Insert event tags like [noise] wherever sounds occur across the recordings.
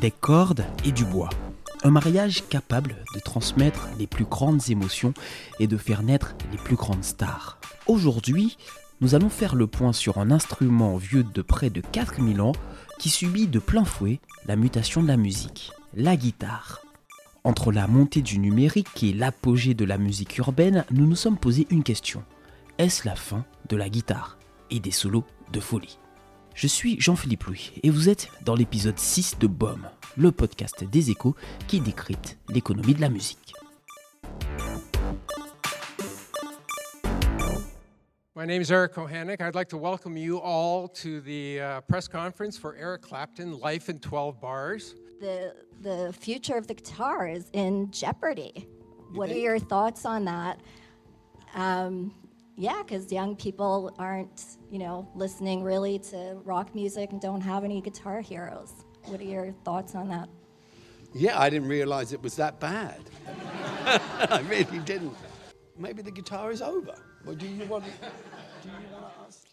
Des cordes et du bois. Un mariage capable de transmettre les plus grandes émotions et de faire naître les plus grandes stars. Aujourd'hui, nous allons faire le point sur un instrument vieux de près de 4000 ans qui subit de plein fouet la mutation de la musique, la guitare. Entre la montée du numérique et l'apogée de la musique urbaine, nous nous sommes posé une question. Est-ce la fin de la guitare et des solos de folie? Je suis Jean-Philippe Louis et vous êtes dans l'épisode 6 de BOM, le podcast des échos qui décrypte l'économie de la musique. My name is Eric Kohanek. I'd like to welcome you all to the uh, press conference for Eric Clapton, Life in 12 Bars. the the future of the guitar is in jeopardy. what are your thoughts on that? Um, yeah, because young people aren't, you know, listening really to rock music and don't have any guitar heroes. What are your thoughts on that? Yeah, I didn't realize it was that bad. [laughs] I really didn't. Maybe the guitar is over. Well, do you want? Do you want to ask?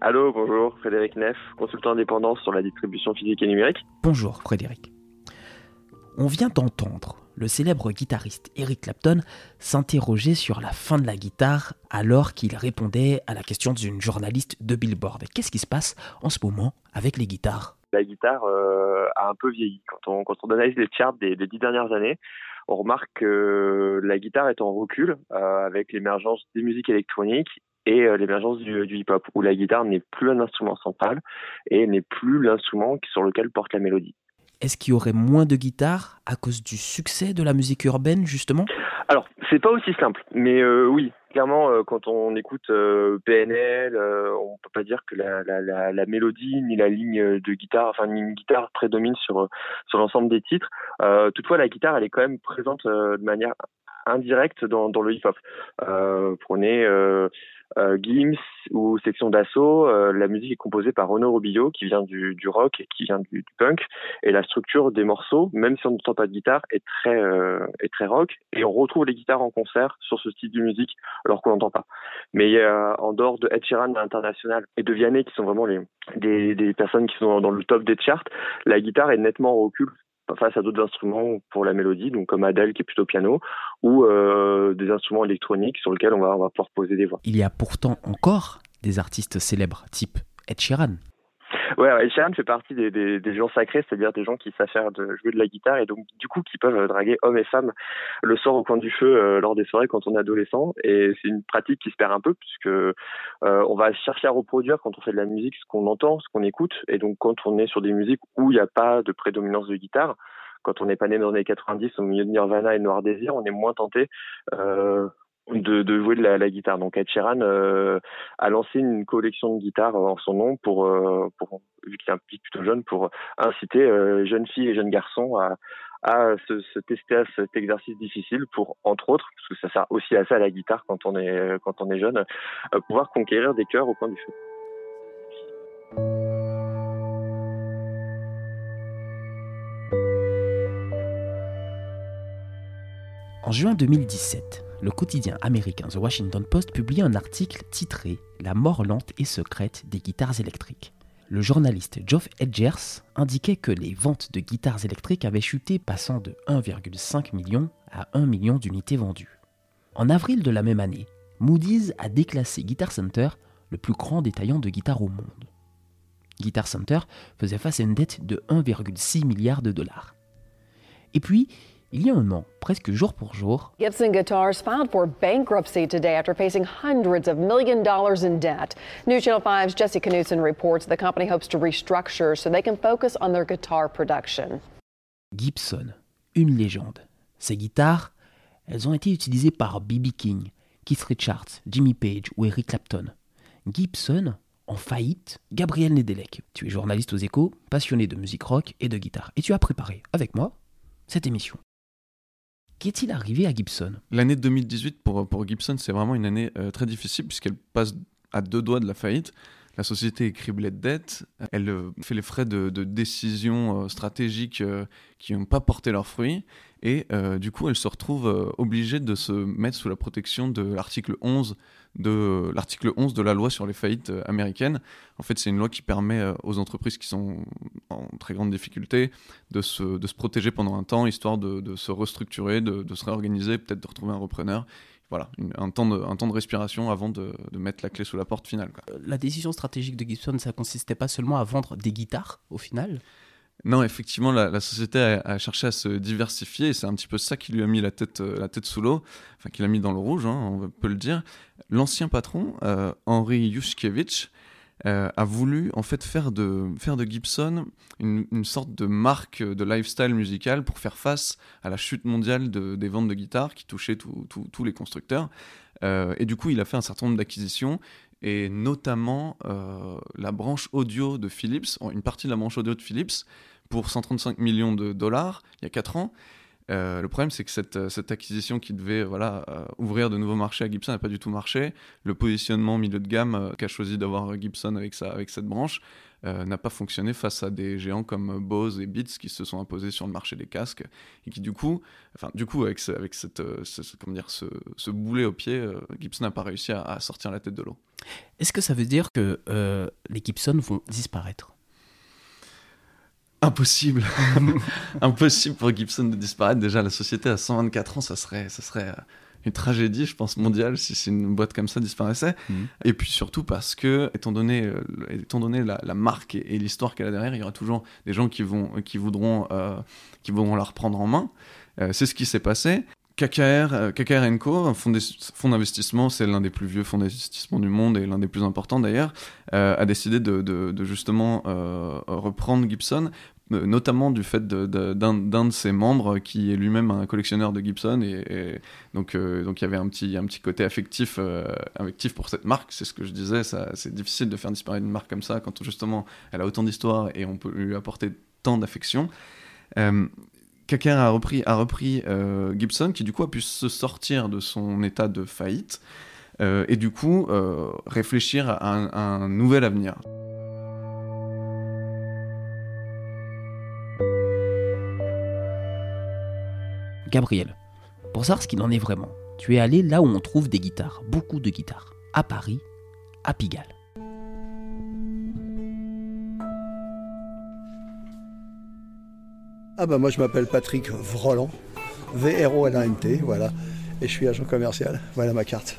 Allô, bonjour, Frédéric Neff, consultant indépendant sur la distribution physique et numérique. Bonjour Frédéric. On vient d'entendre le célèbre guitariste Eric Clapton s'interroger sur la fin de la guitare alors qu'il répondait à la question d'une journaliste de Billboard. Qu'est-ce qui se passe en ce moment avec les guitares? La guitare euh, a un peu vieilli. Quand on, analyse les charts des, dix dernières années, on remarque que la guitare est en recul euh, avec l'émergence des musiques électroniques et euh, l'émergence du hip-hop, où la guitare n'est plus un instrument central et n'est plus l'instrument sur lequel porte la mélodie. Est-ce qu'il y aurait moins de guitares à cause du succès de la musique urbaine justement? Alors, c'est pas aussi simple, mais euh, oui, clairement, euh, quand on écoute euh, PNL, on peut pas dire que la, la, mélodie ni la ligne de guitare, enfin ni une guitare prédomine sur sur l'ensemble des titres. Toutefois, la guitare, elle est quand même présente de manière indirecte dans, dans le hip-hop. Euh, prenez euh, euh, Gims ou Section d'Assaut, euh, la musique est composée par Renaud Robillo qui vient du, du rock et qui vient du, punk et la structure des morceaux, même si on n'entend pas de guitare, est très euh, est très rock et on retrouve les guitares en concert sur ce style de musique alors qu'on n'entend pas. Mais a, en dehors de Ed Sheeran à l'international et de Vianney qui sont vraiment les des, des personnes qui sont dans le top des charts, la guitare est nettement en recul face à d'autres instruments pour la mélodie, donc comme Adele qui est plutôt piano, ou euh, des instruments électroniques sur lesquels on va, on va pouvoir poser des voix. Il y a pourtant encore des artistes célèbres, type Ed Sheeran. Ouais, ouais, Sheeran fait partie des, des, des gens sacrés, c'est-à-dire des gens qui savent faire de, jouer de la guitare et donc du coup qui peuvent draguer hommes et femmes le soir au coin du feu euh, lors des soirées quand on est adolescent. Et c'est une pratique qui se perd un peu puisque euh, on va chercher à reproduire quand on fait de la musique ce qu'on entend, ce qu'on écoute. Et donc quand on est sur des musiques où il n'y a pas de prédominance de guitare, quand on n'est pas né dans les années 90 au milieu de Nirvana et Noir Désir, on est moins tenté euh, de, de, jouer de la, la, guitare. Donc Ed Sheeran euh, a lancé une collection de guitares en son nom pour, euh, pour vu qu'il est un public plutôt jeune, pour inciter euh, jeunes filles et jeunes garçons à, à se, se, tester à cet exercice difficile pour, entre autres, parce que ça sert aussi à ça la guitare quand on est quand on est jeune, euh, pouvoir conquérir des cœurs au coin du feu. En juin 2017, le quotidien américain The Washington Post publie un article titré La mort lente et secrète des guitares électriques. Le journaliste Geoff Edgers indiquait que les ventes de guitares électriques avaient chuté passant de 1,5 million à 1 million d'unités vendues. En avril de la même année, Moody's a déclassé Guitar Center, le plus grand détaillant de guitares au monde. Guitar Center faisait face à une dette de 1,6 milliard de dollars. Et puis, il y a un an, presque jour pour jour, Gibson Guitars filed for bankruptcy today after facing hundreds of million dollars in debt. News Channel 5's Jesse Knudsen reports the company hopes to restructure so they can focus on their guitar production. Gibson, une légende. Ces guitares, elles ont été utilisées par B.B. King, Keith Richards, Jimmy Page ou Eric Clapton. Gibson, en faillite, Gabriel Nedelec. Tu es journaliste aux échos, passionné de musique rock et de guitare, et tu as préparé, avec moi, cette émission. Qu'est-il arrivé à Gibson? L'année 2018 pour, Gibson, c'est vraiment une année euh, très difficile puisqu'elle passe à deux doigts de la faillite. La société est criblée de dettes, elle euh, fait les frais de, décisions euh, stratégiques qui n'ont pas porté leurs fruits, et du coup elle se retrouve obligée de se mettre sous la protection de l'article 11 de l'article 11 de la loi sur les faillites euh, américaines. En fait, c'est une loi qui permet euh, aux entreprises qui sont en très grande difficulté de se, de se protéger pendant un temps, histoire de, de se restructurer, de, de se réorganiser, peut-être de retrouver un repreneur voilà, un, temps de, un temps de respiration avant de, de, mettre la clé sous la porte finale. La décision stratégique de Gibson, ça consistait pas seulement à vendre des guitares au final? Non, effectivement, la, société a, cherché à se diversifier et c'est un petit peu ça qui lui a mis la tête, euh, la tête sous l'eau, enfin qui l'a mis dans le rouge, hein, on peut le dire. L'ancien patron, euh, Henri Yushkevich, euh, a voulu en fait faire de, faire de Gibson une, sorte de marque de lifestyle musical pour faire face à la chute mondiale des ventes de guitares qui touchait tous les constructeurs. et du coup, il a fait un certain nombre d'acquisitions et notamment la branche audio de Philips, une partie de la branche audio de Philips, pour 135 millions de dollars il y a 4 ans. Euh, le problème, c'est que cette, euh, cette, acquisition qui devait voilà, euh, ouvrir de nouveaux marchés à Gibson n'a pas du tout marché. Le positionnement milieu de gamme qu'a choisi d'avoir Gibson avec, avec cette branche n'a pas fonctionné face à des géants comme Bose et Beats qui se sont imposés sur le marché des casques et qui du coup, enfin du coup avec, avec cette, ce, comment dire, ce, ce, boulet au pied, Gibson n'a pas réussi à, sortir la tête de l'eau. Est-ce que ça veut dire que les Gibson vont disparaître? Impossible. [laughs] Impossible pour Gibson de disparaître. Déjà, la société à 124 ans, ça serait, ça serait euh, une tragédie, je pense, mondiale si, une boîte comme ça disparaissait. Mhm. Et puis surtout parce que, étant donné, euh, étant donné la, marque et, l'histoire qu'elle a derrière, il y aura toujours des gens qui, vont, qui, voudront, euh, qui voudront la reprendre en main. c'est ce qui s'est passé. KKR, KKR Co, fonds d'investissement, c'est l'un des plus vieux fonds d'investissement du monde et l'un des plus importants d'ailleurs, a décidé de, justement reprendre Gibson euh, notamment du fait d'un de, ses membres qui est lui-même un collectionneur de Gibson et, donc euh, donc il y avait un petit un petit côté affectif euh, affectif pour cette marque c'est ce que je disais c'est difficile de faire disparaître une marque comme ça quand justement elle a autant d'histoire et on peut lui apporter tant d'affection Quelqu'un a repris, a repris Gibson, qui du coup a pu se sortir de son état de faillite et du coup réfléchir à un nouvel avenir. Gabriel, pour savoir ce qu'il en est vraiment, tu es allé là où on trouve des guitares, beaucoup de guitares, à Paris, à Pigalle. Ah bah moi je m'appelle Patrick Vroland, V-R-O-L-A-N-T, voilà, et je suis agent commercial, voilà ma carte.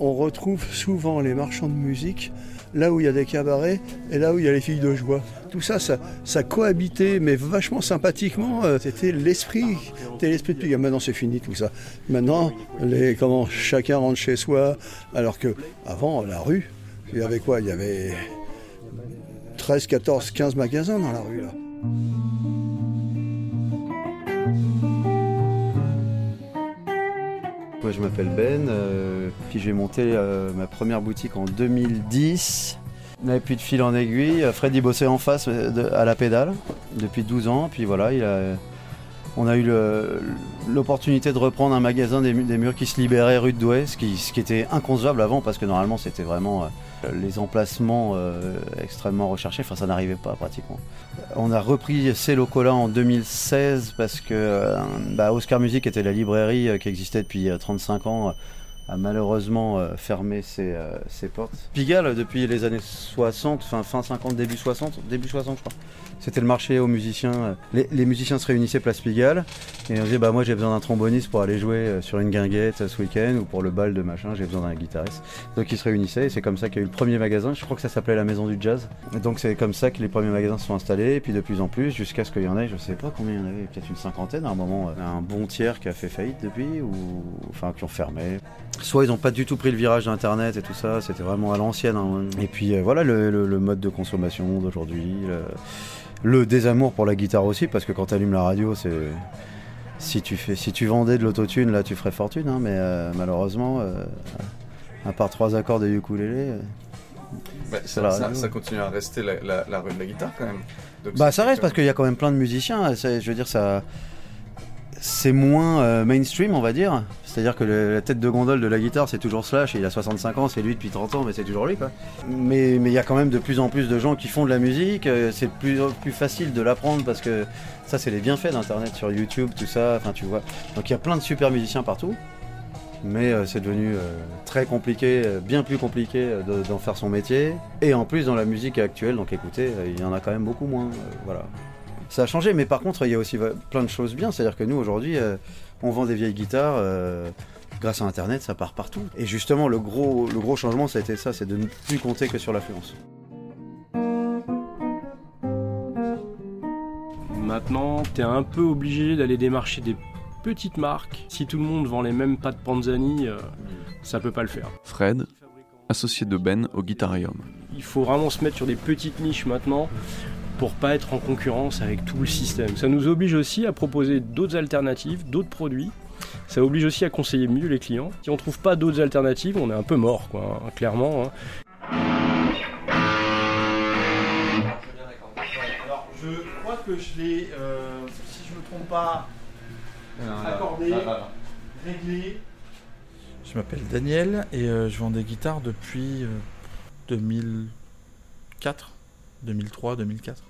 On retrouve souvent les marchands de musique là où il y a des cabarets et là où il y a les filles de joie. Tout ça, ça, cohabitait, mais vachement sympathiquement. Euh, c'était l'esprit, c'était l'esprit de Maintenant, c'est fini tout ça. Maintenant, les, comment chacun rentre chez soi, alors que avant, la rue, il y avait quoi? Il y avait 13, 14, 15 magasins dans la rue là. Moi je m'appelle Ben, euh, puis j'ai monté euh, ma première boutique en 2010. On n'avait plus de fil en aiguille. Fred il bossait en face euh, à la pédale depuis 12 ans. Puis voilà, on a eu l'opportunité de reprendre un magasin des, murs qui se libéraient rue de Douai, ce qui, était inconcevable avant parce que normalement c'était vraiment les emplacements euh, extrêmement recherchés, enfin ça n'arrivait pas pratiquement. On a repris ces locaux-là en 2016 parce que euh, bah, Oscar Music était la librairie euh, qui existait depuis 35 ans a malheureusement fermé ses, portes. Pigalle, depuis les années 60, fin, fin 50, début 60, début 60 je crois, c'était le marché aux musiciens. Les, musiciens se réunissaient place Pigalle et on disait bah moi j'ai besoin d'un tromboniste pour aller jouer euh, sur une guinguette ce week-end ou pour le bal de machin, j'ai besoin d'un guitariste. Donc ils se réunissaient et c'est comme ça qu'il y a eu le premier magasin. Je crois que ça s'appelait la Maison du Jazz. Donc c'est comme ça que les premiers magasins se sont installés et puis de plus en plus jusqu'à ce qu'il y en ait, je sais pas combien il y en avait, peut-être une cinquantaine à un moment, un bon tiers qui a fait faillite depuis ou enfin qui ont fermé. Soit ils n'ont pas du tout pris le virage d'Internet et tout ça, c'était vraiment à l'ancienne. hein. Et puis euh, voilà le, le- le mode de consommation d'aujourd'hui, le, le désamour pour la guitare aussi, parce que quand tu allumes la radio, c'est si tu fais, si tu vendais de l'autotune, là tu ferais fortune, hein, mais euh, malheureusement, euh, à part trois accords de ukulélé. Bah, ça, continue à rester la, la- la rue de la guitare quand même. Donc, Bah ça reste parce qu'il y a quand même plein de musiciens. Je veux dire ça, c'est moins euh, mainstream on va dire. C'est-à-dire que la tête de gondole de la guitare c'est toujours Slash. il a 65 ans, c'est lui depuis 30 ans, mais c'est toujours lui quoi. Mais il y a quand même de plus en plus de gens qui font de la musique. euh, C'est plus plus facile de l'apprendre parce que ça c'est les bienfaits d'internet sur YouTube tout ça. Enfin tu vois. Donc il y a plein de super musiciens partout. Mais euh, c'est devenu très compliqué, bien plus compliqué de- d'en faire son métier. Et en plus, dans la musique actuelle, donc écoutez, il y en a quand même beaucoup moins. voilà. Ça a changé, mais par contre, il y a aussi plein de choses bien. C'est-à-dire que nous, aujourd'hui, euh, on vend des vieilles guitares. euh, grâce à Internet, ça part partout. Et justement, le gros, le gros changement, ça a été ça c'est de ne plus compter que sur l'affluence. Maintenant, tu es un peu obligé d'aller démarcher des petites marques. Si tout le monde vend les mêmes pattes Panzani, euh, ça peut pas le faire. Fred, associé de Ben au Guitarium. Il faut vraiment se mettre sur des petites niches maintenant pour pas être en concurrence avec tout le système. Ça nous oblige aussi à proposer d'autres alternatives, d'autres produits. Ça oblige aussi à conseiller mieux les clients. Si on trouve pas d'autres alternatives, on est un peu mort, quoi, hein, clairement. hein. Alors, je crois que je l'ai, euh, si je me trompe pas, accordé, réglé. Je m'appelle Daniel et euh, je vends des guitares depuis euh, 2004, 2003, 2004.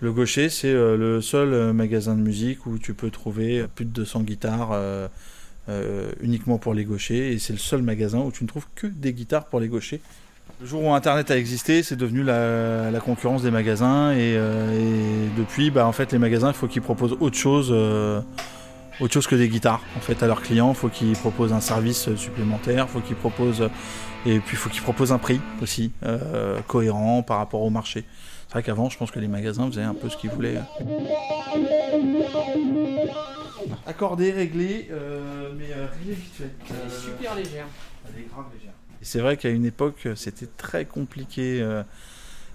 Le Gaucher, c'est euh, le seul euh, magasin de musique où tu peux trouver plus de 200 guitares euh, uniquement pour les gauchers et c'est le seul magasin où tu ne trouves que des guitares pour les gauchers. Le jour où Internet a existé, c'est devenu la, la concurrence des magasins et, et depuis, bah, en fait, les magasins, il faut qu'ils proposent autre chose, autre chose que des guitares. En fait, à leurs clients, il faut qu'ils proposent un service supplémentaire, faut qu'ils proposent et puis il faut qu'ils proposent un prix aussi euh, cohérent par rapport au marché. C'est vrai qu'avant, je pense que les magasins faisaient un peu ce qu'ils voulaient. Accordé, réglé, euh, mais euh, réglé vite fait. Elle est super légère. Elle est grave légère. C'est vrai qu'à une époque, c'était très compliqué. euh,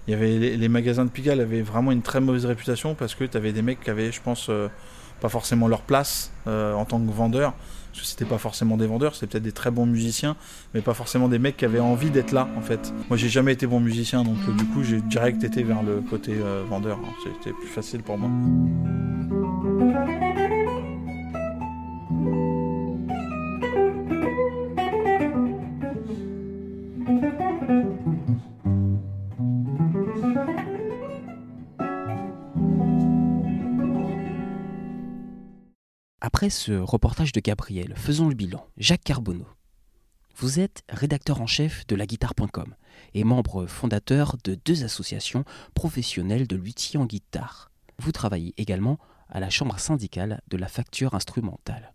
Il y avait les, les magasins de Pigalle avaient vraiment une très mauvaise réputation parce que tu avais des mecs qui avaient, je pense, euh, pas forcément leur place euh, en tant que vendeurs. Parce que c'était pas forcément des vendeurs, c'était peut-être des très bons musiciens, mais pas forcément des mecs qui avaient envie d'être là en fait. Moi j'ai jamais été bon musicien donc euh, du coup j'ai direct été vers le côté euh, vendeur. Alors, C'était plus facile pour moi. Après ce reportage de Gabriel, faisons le bilan. Jacques Carbonneau. Vous êtes rédacteur en chef de laguitare.com et membre fondateur de deux associations professionnelles de luthiers en guitare. Vous travaillez également à la chambre syndicale de la facture instrumentale.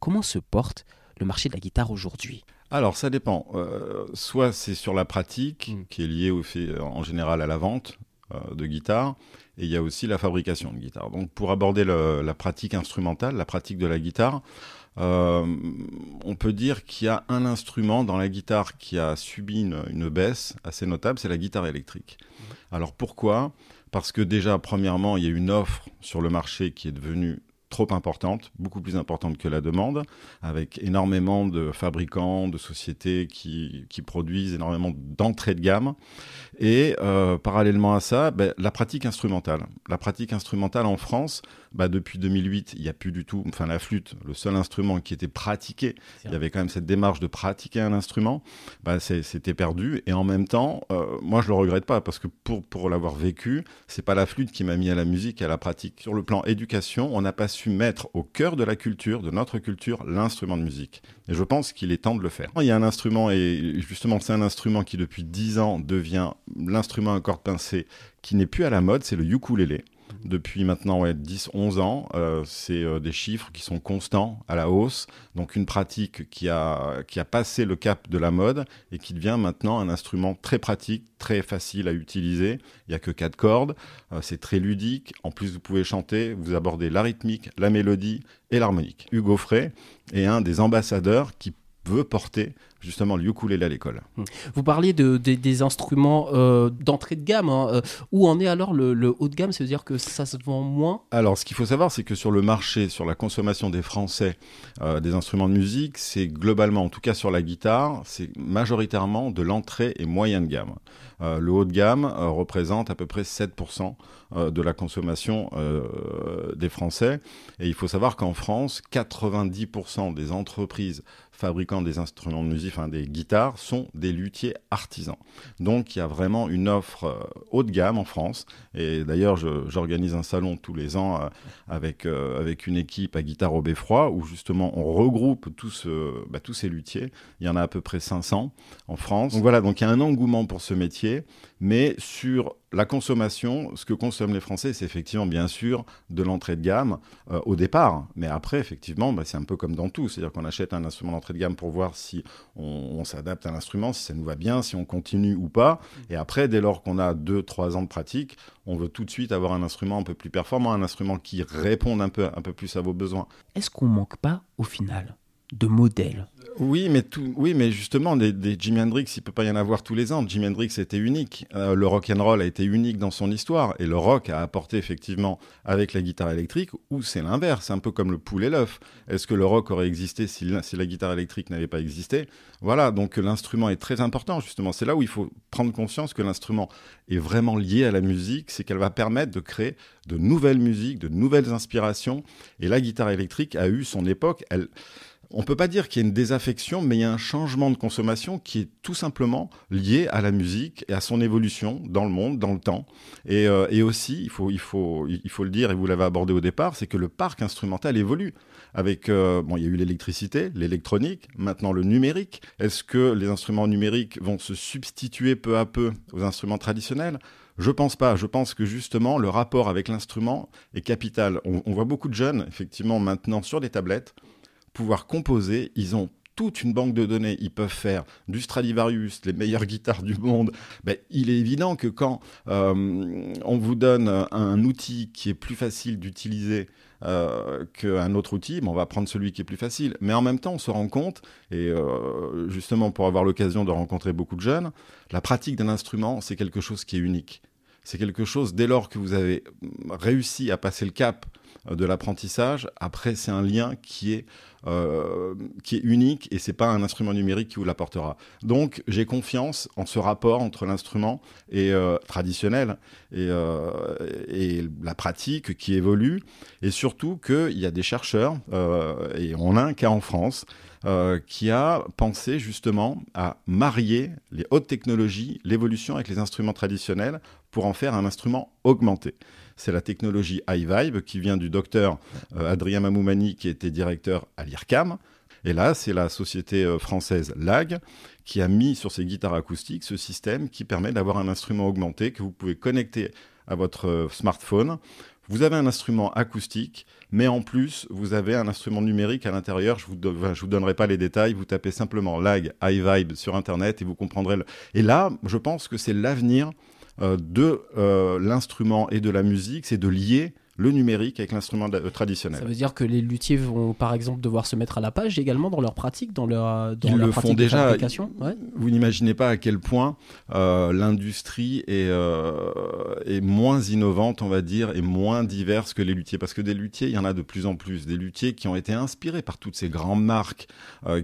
Comment se porte le marché de la guitare aujourd'hui? Alors, ça dépend. Euh, soit c'est sur la pratique, qui est liée au fait, euh, en général à la vente de guitare, et il y a aussi la fabrication de guitare. Donc, pour aborder le- la pratique instrumentale, la pratique de la guitare, euh, on peut dire qu'il y a un instrument dans la guitare qui a subi une, une baisse assez notable, c'est la guitare électrique. Alors pourquoi? Parce que déjà, premièrement, il y a une offre sur le marché qui est devenue trop importante, beaucoup plus importante que la demande, avec énormément de fabricants, de sociétés qui, qui produisent énormément d'entrées de gamme. Et euh, parallèlement à ça, ben, la pratique instrumentale. La pratique instrumentale en France, bah, depuis 2008, il n'y a plus du tout, enfin la flûte, le seul instrument qui était pratiqué, il y avait quand même cette démarche de pratiquer un instrument, bah, c'était perdu. Et en même temps, euh, moi je le regrette pas parce que pour, pour l'avoir vécu, c'est pas la flûte qui m'a mis à la musique à la pratique. Sur le plan éducation, on n'a pas su mettre au cœur de la culture, de notre culture, l'instrument de musique. Et je pense qu'il est temps de le faire. Il y a un instrument, et justement c'est un instrument qui depuis 10 ans devient l'instrument à cordes pincées qui n'est plus à la mode, c'est le ukulélé depuis maintenant ouais, 10-11 ans. Euh, c'est euh, des chiffres qui sont constants, à la hausse. Donc une pratique qui a, qui a passé le cap de la mode et qui devient maintenant un instrument très pratique, très facile à utiliser. Il n'y a que quatre cordes, euh, c'est très ludique. En plus, vous pouvez chanter, vous abordez la rythmique, la mélodie et l'harmonique. Hugo Frey est un des ambassadeurs qui veut porter justement le ukulélé à l'école. Vous parliez de, des instruments euh, d'entrée de gamme. Hein. Euh, où en est alors le, haut de gamme? Ça veut dire que ça se vend moins? Alors, ce qu'il faut savoir, c'est que sur le marché, sur la consommation des Français euh, des instruments de musique, c'est globalement, en tout cas sur la guitare, c'est majoritairement de l'entrée et moyenne gamme. le haut de gamme représente à peu près 7% de la consommation des Français. Et il faut savoir qu'en France, 90% des entreprises fabricants des instruments de musique, des guitares, sont des luthiers artisans. Donc il y a vraiment une offre euh, haut de gamme en France. Et d'ailleurs, j'organise un salon tous les ans euh, avec, euh, avec une équipe à Guitare au Beffroi où justement on regroupe tous, bah, tous ces luthiers. Il y en a à peu près 500 en France. Donc voilà, donc il y a un engouement pour ce métier, mais sur la consommation, ce que consomment les Français, c'est effectivement bien sûr de l'entrée de gamme au départ. Mais après, effectivement, bah, c'est un peu comme dans tout. C'est-à-dire qu'on achète un instrument d'entrée de gamme pour voir si on, s'adapte à l'instrument, si ça nous va bien, si on continue ou pas. Et après, dès lors qu'on a 2-3 ans de pratique, on veut tout de suite avoir un instrument un peu plus performant, un instrument qui réponde un peu, plus à vos besoins. Est-ce qu'on manque pas au final? De modèles oui, mais tout, oui, mais justement, des, Jimi Hendrix, il peut pas y en avoir tous les ans. Jimi Hendrix était unique. Euh, le rock and roll a été unique dans son histoire, et le rock a apporté effectivement avec la guitare électrique. Ou c'est l'inverse, un peu comme le poulet et l'œuf. Est-ce que le rock aurait existé si, si la guitare électrique n'avait pas existé? Voilà, donc l'instrument est très important justement. C'est là où il faut prendre conscience que l'instrument est vraiment lié à la musique, c'est qu'elle va permettre de créer de nouvelles musiques, de nouvelles inspirations. Et la guitare électrique a eu son époque. Elle on ne peut pas dire qu'il y a une désaffection, mais il y a un changement de consommation qui est tout simplement lié à la musique et à son évolution dans le monde, dans le temps. Et, euh, aussi, il faut le dire, et vous l'avez abordé au départ, c'est que le parc instrumental évolue. Avec, euh, bon, il y a eu l'électricité, l'électronique, maintenant le numérique. Est-ce que les instruments numériques vont se substituer peu à peu aux instruments traditionnels? Je pense pas. Je pense que justement, le rapport avec l'instrument est capital. on, voit beaucoup de jeunes, effectivement, maintenant sur des tablettes, pouvoir composer. Ils ont toute une banque de données. Ils peuvent faire du Stradivarius, les meilleures [laughs] guitares du monde. Ben, il est évident que quand euh, on vous donne un outil qui est plus facile d'utiliser euh, qu'un autre outil, ben, on va prendre celui qui est plus facile. Mais en même temps, on se rend compte, et euh, justement pour avoir l'occasion de rencontrer beaucoup de jeunes, la pratique d'un instrument, c'est quelque chose qui est unique. C'est quelque chose, dès lors que vous avez réussi à passer le cap de l'apprentissage, après c'est un lien qui est euh, qui est unique et c'est pas un instrument numérique qui vous l'apportera. Donc j'ai confiance en ce rapport entre l'instrument euh, traditionnel et, euh, et, la pratique qui évolue et surtout qu'il y a des chercheurs et on a un cas en France qui a pensé justement à marier les hautes technologies, l'évolution avec les instruments traditionnels pour en faire un instrument augmenté c'est la technologie iVibe qui vient du docteur euh, Adrien Mamoumani qui était directeur à l'IRCAM. Et là, c'est la société euh, française LAG qui a mis sur ses guitares acoustiques ce système qui permet d'avoir un instrument augmenté que vous pouvez connecter à votre euh, smartphone. Vous avez un instrument acoustique, mais en plus, vous avez un instrument numérique à l'intérieur. Je ne vous, vous donnerai pas les détails. Vous tapez simplement lag iVibe sur Internet et vous comprendrez. Et là, je pense que c'est l'avenir de euh, l'instrument et de la musique, c'est de lier le numérique avec l'instrument euh, traditionnel. Ça veut dire que les luthiers vont par exemple devoir se mettre à la page également dans leur pratique, dans leur, dans Ils le font déjà. Vous n'imaginez pas à quel point euh, l'industrie est, euh, est moins innovante, on va dire, et moins diverse que les luthiers. Parce que des luthiers, il y en a de plus en plus. Des luthiers qui ont été inspirés par toutes ces grandes marques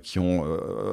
qui ont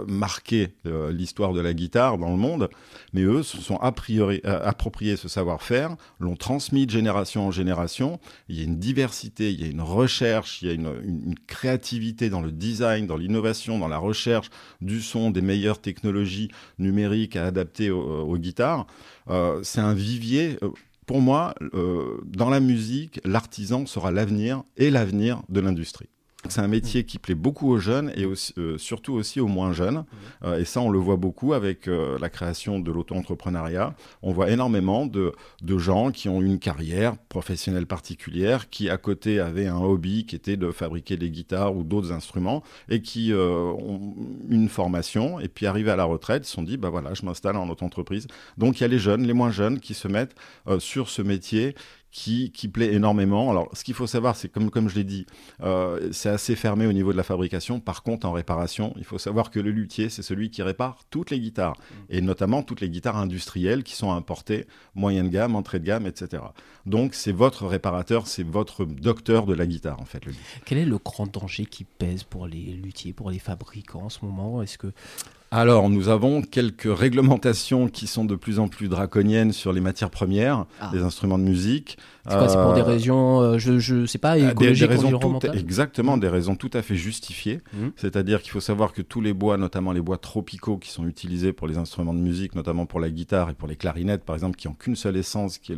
marqué l'histoire de la guitare dans le monde. Mais eux se sont a priori, appropriés ce savoir-faire, l'ont transmis de génération en génération il y a une diversité, il y a une recherche, il y a une, créativité dans le design, dans l'innovation, dans la recherche du son, des meilleures technologies numériques à adapter aux, guitares. Euh, c'est un vivier. Euh, pour moi, euh, dans la musique, l'artisan sera l'avenir et l'avenir de l'industrie. C'est un métier qui plaît beaucoup aux jeunes et euh, surtout aussi aux moins jeunes. Euh, et ça, on le voit beaucoup avec euh, la création de l'auto-entrepreneuriat. On voit énormément de, gens qui ont une carrière professionnelle particulière, qui à côté avaient un hobby qui était de fabriquer des guitares ou d'autres instruments et qui ont une formation et puis arrivés à la retraite, se sont dit, bah voilà, je m'installe en auto-entreprise. Donc il y a les jeunes, les moins jeunes qui se mettent sur ce métier qui, qui plaît énormément. Alors, ce qu'il faut savoir, c'est comme, comme je l'ai dit, euh, c'est assez fermé au niveau de la fabrication. Par contre, en réparation, il faut savoir que le luthier, c'est celui qui répare toutes les guitares, et notamment toutes les guitares industrielles qui sont importées, moyenne gamme, entrée de gamme, etc. Donc, c'est votre réparateur, c'est votre docteur de la guitare, en fait. Le Quel est le grand danger qui pèse pour les luthiers, pour les fabricants en ce moment? Est-ce que alors, nous avons quelques réglementations qui sont de plus en plus draconiennes sur les matières premières Ah. des instruments de musique. c'est quoi C'est pour des Euh, raisons, euh, je, je sais pas, des- des écologiques, raisons tout- environnementales exactement, des raisons tout à fait justifiées. Mhm. C'est-à-dire qu'il faut savoir que tous les bois, notamment les bois tropicaux qui sont utilisés pour les instruments de musique, notamment pour la guitare et pour les clarinettes, par exemple, qui n'ont qu'une seule essence, qui est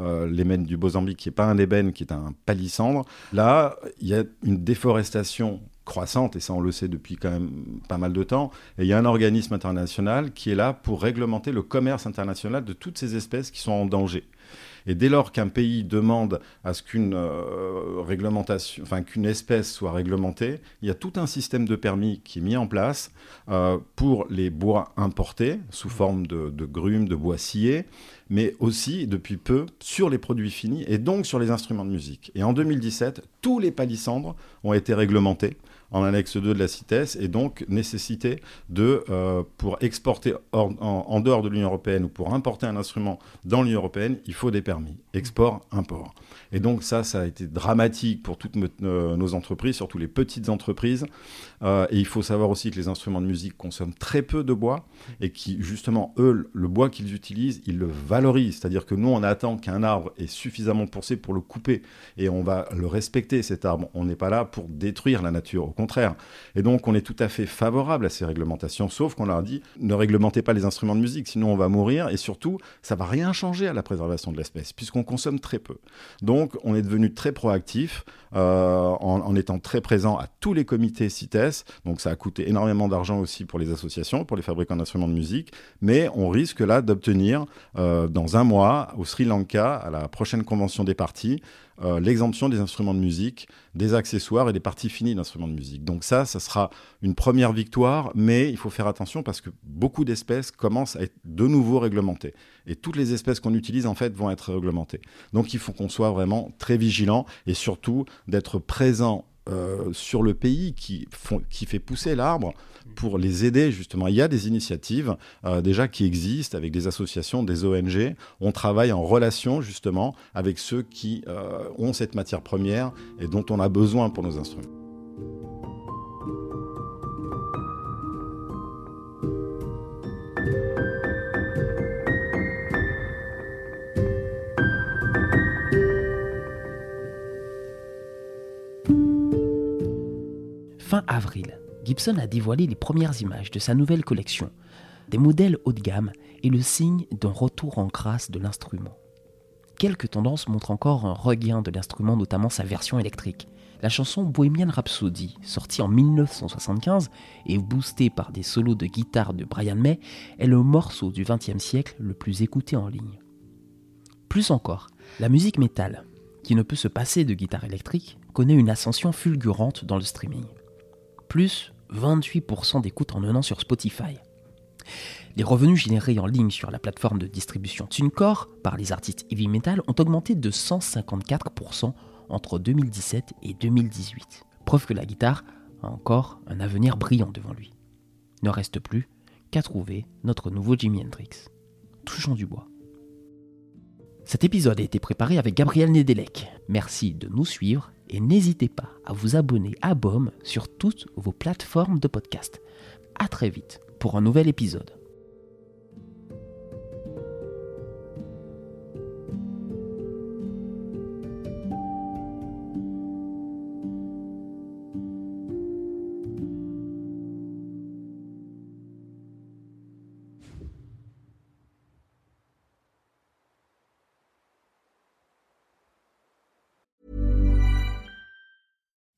euh, l'ébène du Mozambique, qui n'est pas un ébène, qui est un palissandre. Là, il y a une déforestation croissante, et ça on le sait depuis quand même pas mal de temps, et il y a un organisme international qui est là pour réglementer le commerce international de toutes ces espèces qui sont en danger. Et dès lors qu'un pays demande à ce qu'une euh, réglementation, enfin qu'une espèce soit réglementée, il y a tout un système de permis qui est mis en place euh, pour les bois importés sous forme de, de grumes, de bois sciés, mais aussi depuis peu sur les produits finis et donc sur les instruments de musique. Et en 2017, tous les palissandres ont été réglementés en annexe 2 de la CITES et donc nécessité de, euh, pour exporter en, dehors de l'Union européenne ou pour importer un instrument dans l'Union européenne, il faut des permis, export, import. Et donc ça, ça a été dramatique pour toutes euh, nos entreprises, surtout les petites entreprises. Euh, et il faut savoir aussi que les instruments de musique consomment très peu de bois et qui, justement, eux, le bois qu'ils utilisent, ils le valorisent. C'est-à-dire que nous, on attend qu'un arbre est suffisamment poussé pour le couper et on va le respecter, cet arbre. On n'est pas là pour détruire la nature, contraire. Et donc, on est tout à fait favorable à ces réglementations, sauf qu'on leur dit ne réglementez pas les instruments de musique, sinon on va mourir et surtout, ça va rien changer à la préservation de l'espèce, puisqu'on consomme très peu. Donc, on est devenu très proactif en, en étant très présent à tous les comités CITES. Donc, ça a coûté énormément d'argent aussi pour les associations, pour les fabricants d'instruments de musique, mais on risque là d'obtenir euh, dans un mois au Sri Lanka, à la prochaine convention des parties, euh, l'exemption des instruments de musique, des accessoires et des parties finies d'instruments de musique. Donc ça, ça sera une première victoire, mais il faut faire attention parce que beaucoup d'espèces commencent à être de nouveau réglementées. Et toutes les espèces qu'on utilise, en fait, vont être réglementées. Donc il faut qu'on soit vraiment très vigilant et surtout d'être présent euh, sur le pays qui, qui fait pousser l'arbre pour les aider justement. Il y a des initiatives euh, déjà qui existent avec des associations, des ONG. On travaille en relation justement avec ceux qui euh, ont cette matière première et dont on a besoin pour nos instruments. Gibson a dévoilé les premières images de sa nouvelle collection, des modèles haut de gamme et le signe d'un retour en grâce de l'instrument. Quelques tendances montrent encore un regain de l'instrument, notamment sa version électrique. La chanson Bohemian Rhapsody, sortie en 1975 et boostée par des solos de guitare de Brian May, est le morceau du XXe siècle le plus écouté en ligne. Plus encore, la musique métal, qui ne peut se passer de guitare électrique, connaît une ascension fulgurante dans le streaming. Plus 28% d'écoute en un an sur Spotify. Les revenus générés en ligne sur la plateforme de distribution TuneCore par les artistes heavy metal ont augmenté de 154% entre 2017 et 2018. Preuve que la guitare a encore un avenir brillant devant lui. Ne reste plus qu'à trouver notre nouveau Jimi Hendrix. Touchons du bois. Cet épisode a été préparé avec Gabriel Nedelec. Merci de nous suivre et n'hésitez pas à vous abonner à BOM sur toutes vos plateformes de podcast. A très vite pour un nouvel épisode.